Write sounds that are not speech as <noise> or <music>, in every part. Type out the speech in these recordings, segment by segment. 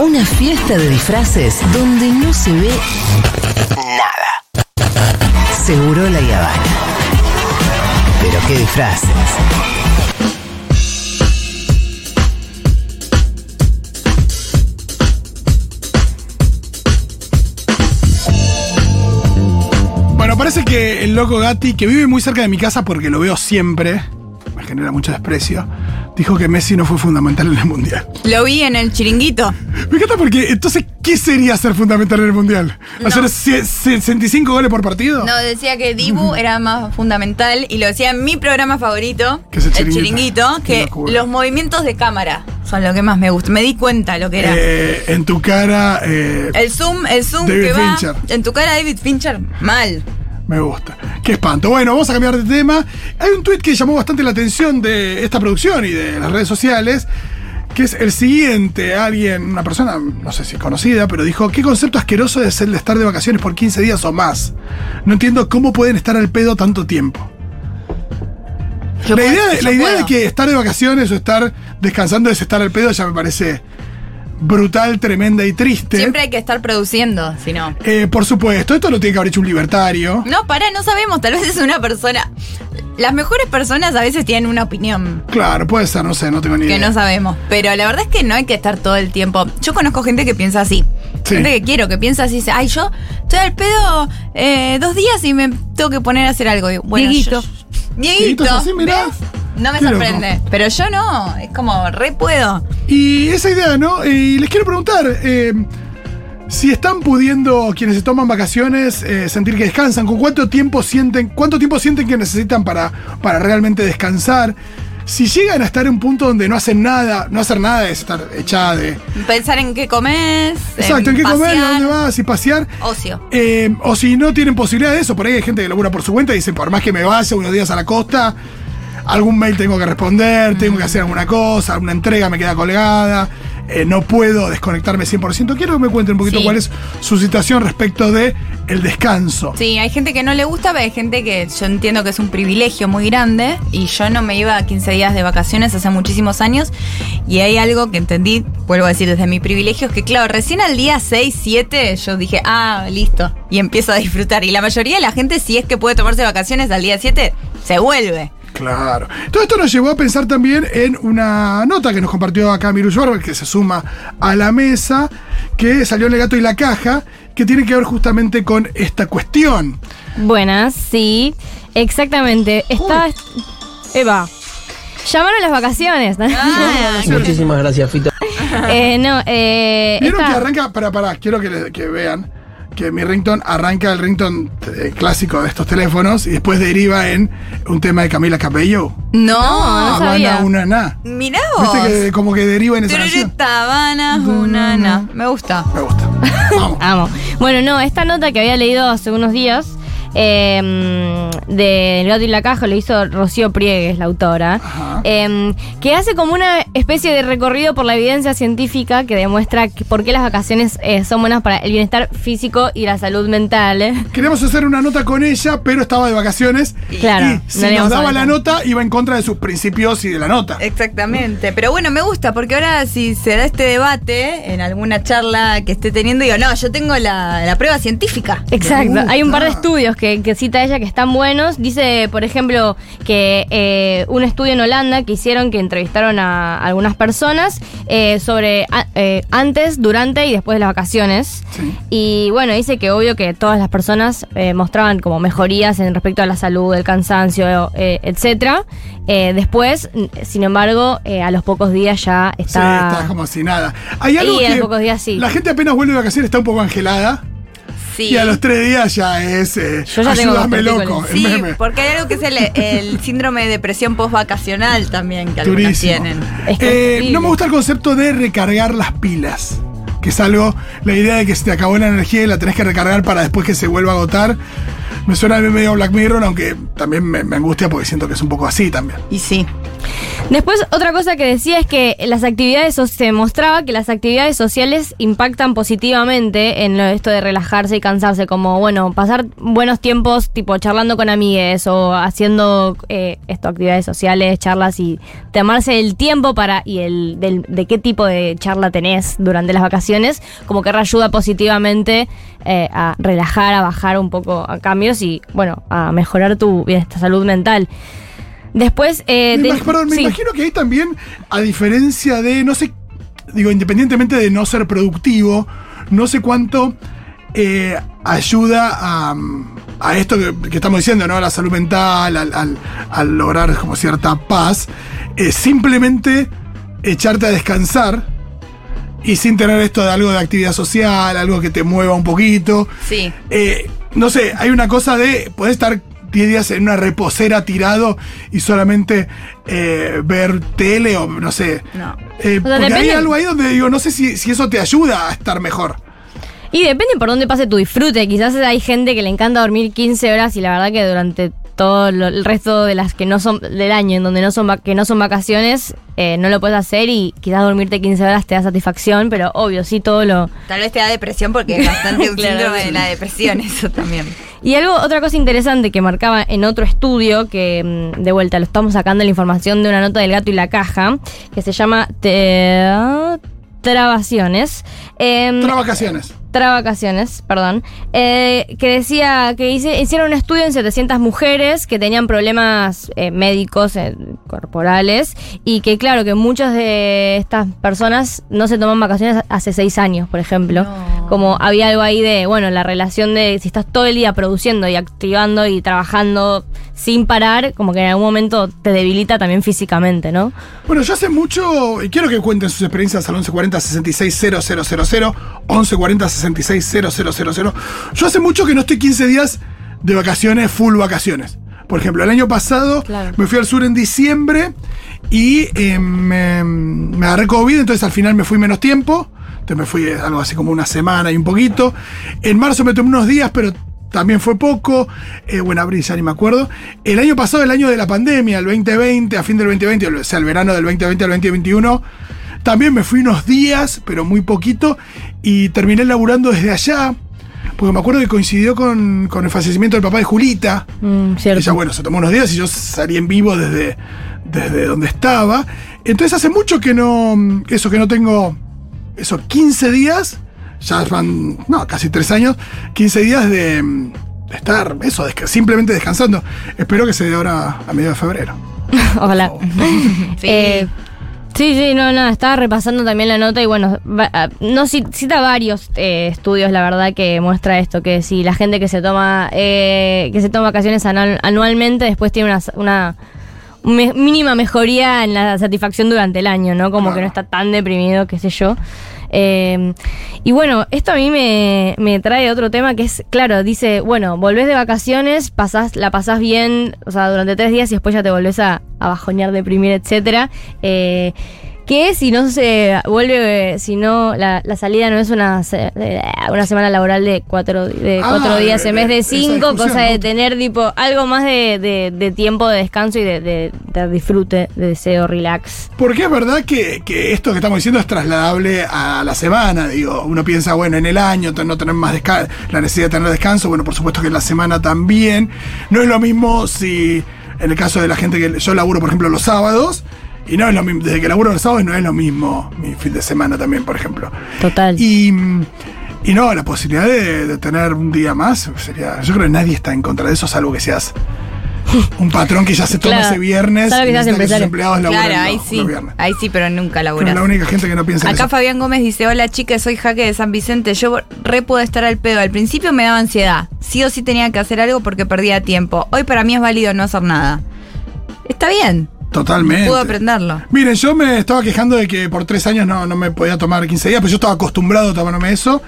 Una fiesta de disfraces donde no se ve nada. Seguro la Habana. Pero qué disfraces. Bueno, parece que el loco Gatti, que vive muy cerca de mi casa porque lo veo siempre, genera mucho desprecio, dijo que Messi no fue fundamental en el Mundial. Lo vi en el chiringuito. Me encanta porque, entonces, ¿qué sería ser fundamental en el Mundial? ¿Hacer No. sie- 65 goles por partido? No, decía que Dibu era más fundamental y lo decía en mi programa favorito, Que es el Chiringuito. Que los movimientos de cámara son lo que más me gusta. Me di cuenta lo que era. Eh, en tu cara, eh, el zoom, el zoom David que va Fincher. en tu cara David Fincher, mal. Me gusta. Qué espanto. Bueno, vamos a cambiar de tema. Hay un tuit que llamó bastante la atención de esta producción y de las redes sociales, que es el siguiente. Alguien, una persona, no sé si conocida, pero dijo, ¿qué concepto asqueroso es el de estar de vacaciones por 15 días o más? No entiendo cómo pueden estar al pedo tanto tiempo. Yo la puedo- idea, de, la idea de que estar de vacaciones o estar descansando es estar al pedo ya me parece brutal, tremenda y triste. Siempre hay que estar produciendo, si no. Eh, por supuesto, esto lo tiene que haber hecho un libertario. No, pará, no sabemos. Tal vez es una persona. Las mejores personas a veces tienen una opinión Claro, puede ser, no sé, no tengo ni que idea. no sabemos. Pero la verdad es que no hay que estar todo el tiempo. Yo conozco gente que piensa así. Sí. Gente que quiero, que piensa así. Dice, ay, yo estoy al pedo eh, dos días y me tengo que poner a hacer algo. Y, bueno, Dieguito. yo- Dieguito. Dieguito es así, mirá. ¿ves? No me sorprende. Pero yo no. Es como, re puedo. Y esa idea, ¿no? Y les quiero preguntar, eh, si están pudiendo quienes se toman vacaciones eh, sentir que descansan, ¿con cuánto tiempo sienten, cuánto tiempo sienten que necesitan para, para realmente descansar? Si llegan a estar en un punto donde no hacen nada, no hacer nada es estar echada de. Pensar en qué comes. Exacto, en qué comer, pasear. a dónde vas y pasear. Ocio. Eh, o si no tienen posibilidad de eso, por ahí hay gente que labura por su cuenta y dice, por más que me vaya unos días a la costa, algún mail tengo que responder, tengo que hacer alguna cosa, alguna entrega me queda colgada, eh, no puedo desconectarme 100%. Quiero que me cuenten un poquito Sí. cuál es su situación respecto de el descanso. Sí, hay gente que no le gusta, pero hay gente que yo entiendo que es un privilegio muy grande. Y yo no me iba a 15 días de vacaciones hace muchísimos años. Y hay algo que entendí, vuelvo a decir desde mi privilegio, es que claro, recién al día 6, 7 yo dije, ah, listo. Y empiezo a disfrutar. Y la mayoría de la gente, si es que puede tomarse vacaciones al día 7, se vuelve. Claro. Todo esto nos llevó a pensar también en una nota que nos compartió acá Miru Schwarber, que se suma a la mesa, que salió en el gato y la caja, que tiene que ver justamente con esta cuestión. Buenas, sí, exactamente. Está. Eva. Llamaron las vacaciones. Ah, <laughs> Muchísimas gracias, Fito. Eh, no, eh. Vieron esta- que arranca, para, para, quiero que, le- que vean que mi ringtone arranca el ringtone eh, clásico de estos teléfonos y después deriva en un tema de Camila Cabello. No, no sabía. Habana una na. Mirá vos. Viste que como que deriva en esa canción. Habana, una, na. Me gusta. Me gusta. <laughs> Vamos. Amo. Bueno, no, esta nota que había leído hace unos días eh, de El gato y la caja lo hizo Rocío Priegues, la autora, Ajá. eh, que hace como una especie de recorrido por la evidencia científica que demuestra que- por qué las vacaciones eh, son buenas para el bienestar físico y la salud mental. ¿eh? Queríamos hacer una nota con ella, pero estaba de vacaciones. Claro, Y si nos daba la nota, iba en contra de sus principios y de la nota. Exactamente, pero bueno, me gusta porque ahora si se da este debate en alguna charla que esté teniendo, digo, no, yo tengo la, la prueba científica. Exacto. Hay un par de estudios que, que cita ella que están buenos. Dice, por ejemplo, que eh, un estudio en Holanda que hicieron, que entrevistaron a algunas personas eh, sobre a- eh, antes, durante y después de las vacaciones. Sí. Y bueno, dice que obvio que todas las personas eh, mostraban como mejorías en respecto a la salud, el cansancio, etcétera. Después, sin embargo, a los pocos días ya Sí, estaba. está como si nada. Hay algo Y a los pocos días sí. la gente apenas vuelve de vacaciones está un poco angelada. Sí. Y a los tres días ya es. eh, Yo ya ayúdame loco. el Sí, meme. porque hay algo que es el, el síndrome de depresión postvacacional también que algunas Durísimo. tienen. Es que Eh, no me gusta el concepto de recargar las pilas. Que es algo, la idea de que se te acabó la energía y la tenés que recargar para después que se vuelva a agotar. Me suena medio Black Mirror, aunque también me, angustia porque siento que es un poco así también. Y sí. Después, otra cosa que decía es que las actividades, se mostraba que las actividades sociales impactan positivamente en lo- esto de relajarse y cansarse, como, bueno, pasar buenos tiempos, tipo charlando con amigues o haciendo eh, esto, actividades sociales, charlas y tomarse el tiempo para, y el del- de qué tipo de charla tenés durante las vacaciones, como que reayuda positivamente eh, a relajar, a bajar un poco a cambios y, bueno, a mejorar tu bienestar, salud mental. Después, eh, Me de- perdón, me sí. imagino que ahí también, a diferencia de, no sé, digo, independientemente de no ser productivo, no sé cuánto eh, ayuda a, a esto que, que estamos diciendo, ¿no? A la salud mental, al, al- al lograr como cierta paz, eh, simplemente echarte a descansar y sin tener esto de algo de actividad social, algo que te mueva un poquito. Sí. Eh, no sé, hay una cosa de poder estar 10 días en una reposera tirado y solamente eh, ver tele o no sé. No. Eh, porque hay algo ahí donde digo, no sé si, si eso te ayuda a estar mejor. Y depende por dónde pase tu disfrute. Quizás hay gente que le encanta dormir 15 horas y la verdad que durante todo lo- el resto de las que no son del año, en donde no son que no son vacaciones, eh, no lo puedes hacer y quizás dormirte 15 horas te da satisfacción, pero obvio, sí todo lo... Tal vez te da depresión porque es bastante <laughs> un Claro, síndrome sí. de la depresión, eso también. Y algo, otra cosa interesante que marcaba en otro estudio, que mm, de vuelta lo estamos sacando la información de una nota del gato y la caja, que se llama te- Trabaciones. Em, Trabacaciones. Travacaciones, perdón, eh, que decía que hice- hicieron un estudio en 700 mujeres que tenían problemas eh, médicos eh, corporales y que claro que muchas de estas personas no se toman vacaciones hace seis años, por ejemplo. No. Como había algo ahí de, bueno, la relación de si estás todo el día produciendo y activando y trabajando sin parar, como que en algún momento te debilita también físicamente, ¿no? Bueno, yo hace mucho, y quiero que cuenten sus experiencias al 1140 660000, 1140 660000. Yo hace mucho que no estoy 15 días de vacaciones, full vacaciones. Por ejemplo, el año pasado Claro. me fui al sur en diciembre y eh, me, me agarré COVID, entonces al final me fui menos tiempo. Entonces me fui eh, algo así como una semana y un poquito. En marzo me tomé unos días, pero también fue poco. Eh, bueno, abril ya ni me acuerdo. El año pasado, el año de la pandemia, el 2020, a fin del 2020, o sea, el verano del 2020 al 2021, también me fui unos días, pero muy poquito, y terminé laburando desde allá. Porque me acuerdo que coincidió con, con el fallecimiento del papá de Julita. Mm. Ella, bueno, se tomó unos días y yo salí en vivo desde, desde donde estaba. Entonces hace mucho que no, eso que no tengo, eso, 15 días, ya van, no, casi 3 años, 15 días de, de estar, eso, simplemente descansando. Espero que se dé ahora a mediados de febrero. <laughs> Ojalá. <laughs> Sí. Eh, sí, sí, no, no, estaba repasando también la nota y bueno, va- ah, no ci- cita varios eh, estudios, la verdad, que muestra esto, que si la gente que se toma eh, que se toma vacaciones anual- anualmente después tiene una, una me- mínima mejoría en la satisfacción durante el año, ¿no? Como que no está tan deprimido, qué sé yo. Eh, y bueno, esto a mí me, me trae otro tema que es, claro, dice, bueno, volvés de vacaciones, pasás, la pasás bien, o sea, durante tres días y después ya te volvés a, a bajonear, deprimir, etcétera. Eh, que si no se vuelve, si no, la, la salida no es una, se- una semana laboral de cuatro, de Ah, cuatro días en vez de cinco, cosa de tener tipo algo más de, de- de tiempo de descanso y de, de- disfrute, de deseo, relax. Porque es verdad que, que esto que estamos diciendo es trasladable a la semana. Digo, uno piensa, bueno, en el año no tener más descanso, la necesidad de tener descanso. Bueno, por supuesto que en la semana también. No es lo mismo si, en el caso de la gente que yo laburo, por ejemplo, los sábados. Y no es lo mismo, desde que laburo los sábados no es lo mismo mi fin de semana también, por ejemplo. Total. Y, y no, la posibilidad de, de tener un día más sería. Yo creo que nadie está en contra de eso, salvo que seas un patrón que ya se toma Claro. ese viernes. Salvo que seas empresario. empleados Claro, ahí los- sí. Ahí sí, pero nunca Pero laburas. la única gente que no piensa en Acá eso. Fabián Gómez dice, hola chicas, soy Jaque de San Vicente. Yo re pude estar al pedo. Al principio me daba ansiedad. Sí o sí tenía que hacer algo porque perdía tiempo. Hoy para mí es válido no hacer nada. Está bien. Totalmente. Puedo aprenderlo. Miren, yo me estaba quejando de que por tres años no, no me podía tomar 15 días, pero yo estaba acostumbrado a tomarme eso.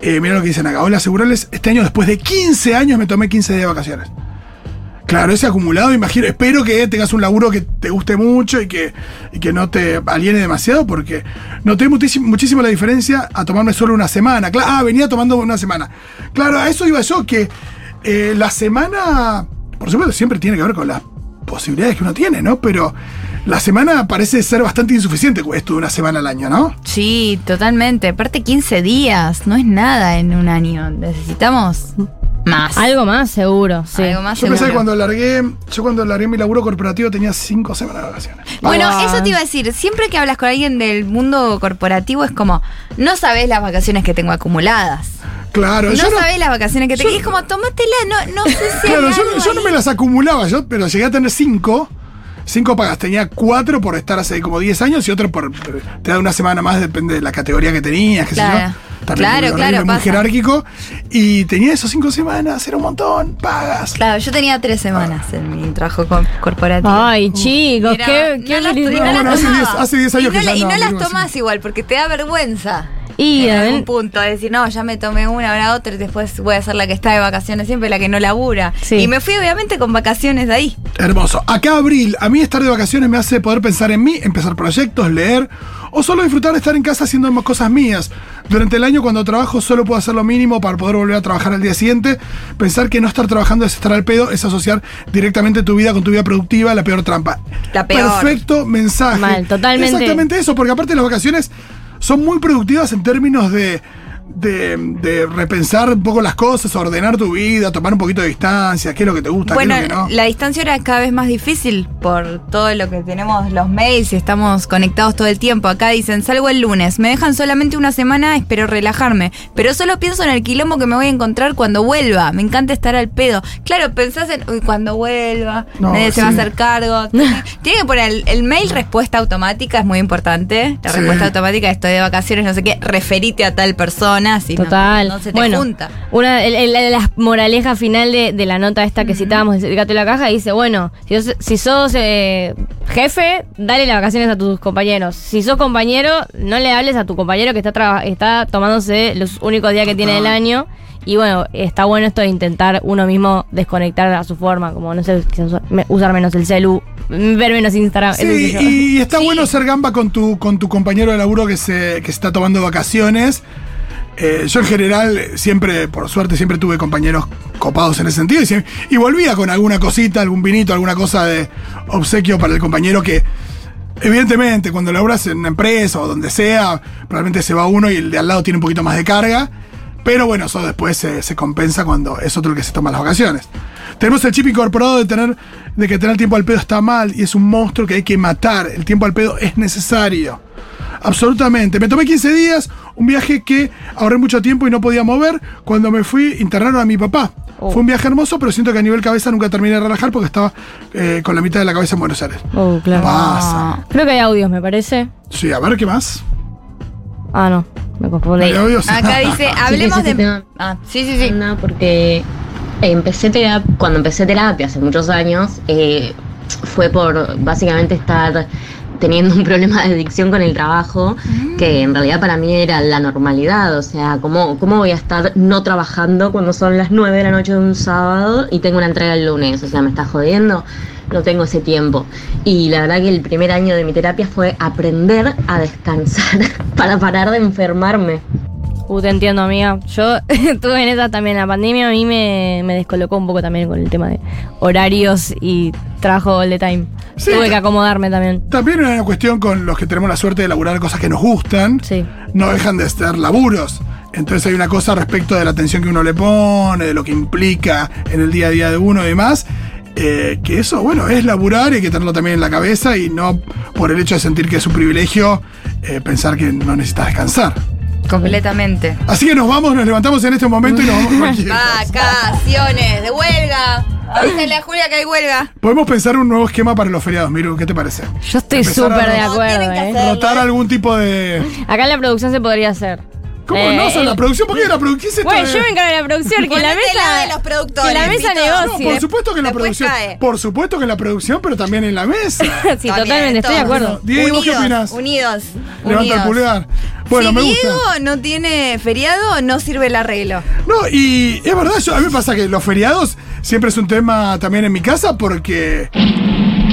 Eh, mira lo que dicen acá. Hola, asegurarles, este año después de 15 años me tomé 15 días de vacaciones. Claro, ese acumulado, imagino, espero que tengas un laburo que te guste mucho y que, y que no te aliene demasiado, porque noté muchísimo, muchísimo la diferencia a tomarme solo una semana. Cla- ah, venía tomando una semana. Claro, a eso iba yo, que Eh, la semana, por supuesto, siempre tiene que ver con las posibilidades que uno tiene, ¿no? Pero la semana parece ser bastante insuficiente, esto de una semana al año, ¿no? Sí, totalmente. Aparte 15 días, no es nada en un año. Necesitamos más. Algo más seguro, sí. Algo más Yo pensé que seguro. cuando largué, yo cuando largué mi laburo corporativo tenía cinco semanas de vacaciones. Bueno, Ah. eso te iba a decir. Siempre que hablas con alguien del mundo corporativo es como, no sabés las vacaciones que tengo acumuladas. Claro, No yo no, sabés las vacaciones que te es como, tómatela, no, no sé si claro, yo, no me las acumulaba, yo, pero llegué a tener cinco. Cinco pagas, tenía cuatro por estar hace como 10 años y otro por. Te da una semana más, depende de la categoría que tenías, qué Claro. sé yo. También Claro, claro, muy pasa. jerárquico. Y tenía esos cinco semanas, era un montón, pagas. Claro, yo tenía tres semanas en mi trabajo co- corporativo. Ay, chicos, Mira, qué, qué no las- no bueno, hace tomaba. 10 hace 10 años y no, que ya Y no, no las tomas igual, porque te da vergüenza. Y en a algún punto, decir, no, ya me tomé una, ahora otra, y después voy a ser la que está de vacaciones siempre, la que no labura. Sí. Y me fui obviamente con vacaciones de ahí. Hermoso. Acá abril, a mí estar de vacaciones me hace poder pensar en mí, empezar proyectos, leer o solo disfrutar de estar en casa haciendo más cosas mías. Durante el año cuando trabajo solo puedo hacer lo mínimo para poder volver a trabajar al día siguiente. Pensar que no estar trabajando es estar al pedo, es asociar directamente tu vida con tu vida productiva, la peor trampa. La peor. Perfecto mensaje. Mal, totalmente. Exactamente eso, porque aparte las vacaciones son muy productivas en términos de, de, de repensar un poco las cosas, ordenar tu vida, tomar un poquito de distancia, qué es lo que te gusta, Bueno, qué es lo que no. la distancia ahora es cada vez más difícil por todo lo que tenemos los mails y estamos conectados todo el tiempo. Acá dicen, salgo el lunes, me dejan solamente una semana, espero relajarme, pero solo pienso en el quilombo que me voy a encontrar cuando vuelva. Me encanta estar al pedo. Claro, pensás en, uy, cuando vuelva, No, nadie se va a hacer cargo. <laughs> Tiene, que poner el, el mail respuesta automática, es muy importante. La Sí. respuesta automática, estoy de vacaciones, no sé qué, referite a tal persona, no- Total. no, se te bueno, junta. una el- el- la moraleja final de, de la nota esta que citábamos del gato de la caja dice, bueno, si sos, si sos, eh, jefe, dale las vacaciones a tus compañeros. Si sos compañero, no le hables a tu compañero que está, traba- está tomándose los únicos días que tiene del año. Y bueno, está bueno esto de intentar uno mismo desconectar a su forma, como no sé, usar- me- usar menos el celu, ver menos Instagram. Sí, y está Sí. bueno ser gamba con tu, con tu compañero de laburo que se, que se está tomando vacaciones. Eh, yo en general siempre, por suerte, siempre tuve compañeros copados en ese sentido y, volvía con alguna cosita, algún vinito, alguna cosa de obsequio para el compañero que, evidentemente, cuando laburas en una empresa o donde sea, probablemente se va uno y el de al lado tiene un poquito más de carga. Pero bueno, eso después se, se compensa cuando es otro el que se toma las vacaciones. Tenemos el chip incorporado de tener de que tener tiempo al pedo está mal y es un monstruo que hay que matar. El tiempo al pedo es necesario. Absolutamente. Me tomé 15 días, un viaje que ahorré mucho tiempo y no podía mover. Cuando me fui, internaron a mi papá. Oh. Fue un viaje hermoso, pero siento que a nivel cabeza nunca terminé de relajar porque estaba eh, con la mitad de la cabeza en Buenos Aires. Oh, claro. Pasa. Creo que hay audios, me parece. Sí, a ver qué más. Ah, no, me confundí. Hay audios. Acá dice, <laughs> hablemos sí, sí, de... sí. Ah, sí, sí, sí. Anda, porque empecé terapia, cuando empecé terapia hace muchos años, eh, fue por básicamente estar teniendo un problema de adicción con el trabajo, que en realidad para mí era la normalidad, o sea, ¿cómo, ¿cómo voy a estar no trabajando cuando son las 9 de la noche de un sábado y tengo una entrega el lunes? O sea, me está jodiendo, no tengo ese tiempo. Y la verdad que el primer año de mi terapia fue aprender a descansar <laughs> para parar de enfermarme. Uh, te entiendo, amiga. Yo <laughs> estuve en esa también. La pandemia a mí me, me descolocó un poco también con el tema de horarios y trabajo all the time. Sí, Tuve que acomodarme también. También hay una cuestión con los que tenemos la suerte de laburar cosas que nos gustan. Sí. No dejan de ser laburos. Entonces hay una cosa respecto de la atención que uno le pone, de lo que implica en el día a día de uno y demás. eh, que eso, bueno, es laburar y hay que tenerlo también en la cabeza y no por el hecho de sentir que es un privilegio eh, pensar que no necesitas descansar. Completamente. Así que nos vamos, nos levantamos en este momento y nos vamos cualquier. Vacaciones, de huelga. Avísenle a Julia que hay huelga. Podemos pensar un nuevo esquema para los feriados, Miru, ¿qué te parece? Yo estoy Empezar a- súper de No, acuerdo, tienen que eh. Rotar algún tipo de. Acá en la producción se podría hacer. ¿Cómo Eh, no? El- la producción, ¿por qué la producción? ¿Qué es esto Bueno, yo me encargo de la producción, que la Ponete la mesa. de los productores, Que la mesa Pito. No, negocie. por supuesto que en la Después producción. cae. Por supuesto que en la producción, pero también en la mesa. <laughs> sí, También, totalmente, estoy de todos. acuerdo. Diego, ¿y vos qué Unidos, opinás? Unidos. Levanta el unidos. pulgar. Bueno, si me gusta. Diego no tiene feriado, no sirve el arreglo. No, y es verdad, yo- a mí me pasa que los feriados siempre es un tema también en mi casa porque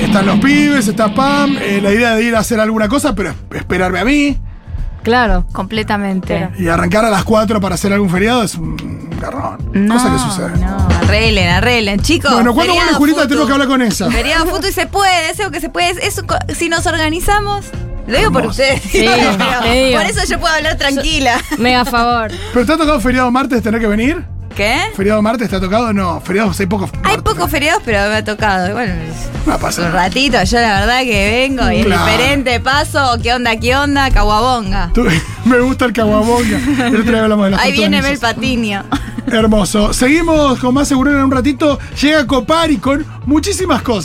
están los pibes, está Pam, eh, la idea de ir a hacer alguna cosa, pero es- esperarme a mí. Claro. Completamente. Y arrancar a las 4 para hacer algún feriado es un garrón. No, cosa que sucede. no, arreglen, arreglen, chicos. Bueno, ¿cuándo vuelve Julita? Tenemos que hablar con ella. Feriado futu y se puede, eso que se puede. Eso, co- si nos organizamos, lo digo por ustedes. Sí, por eso yo puedo hablar tranquila. Mega a favor. <laughs> ¿Pero te ha tocado feriado martes tener que venir? ¿Qué? ¿Feriado martes te ha tocado? No, feriados hay pocos. Hay pocos feriados, pero me ha tocado. Bueno, No pasa un ratito, yo la verdad que vengo y es Claro. diferente, paso, ¿qué onda, qué onda? Caguabonga. <laughs> Me gusta el caguabonga. El otro día hablamos de las Ahí viene Mel Patiño. Hermoso. Seguimos con más seguro en un ratito. Llega Copari con muchísimas cosas.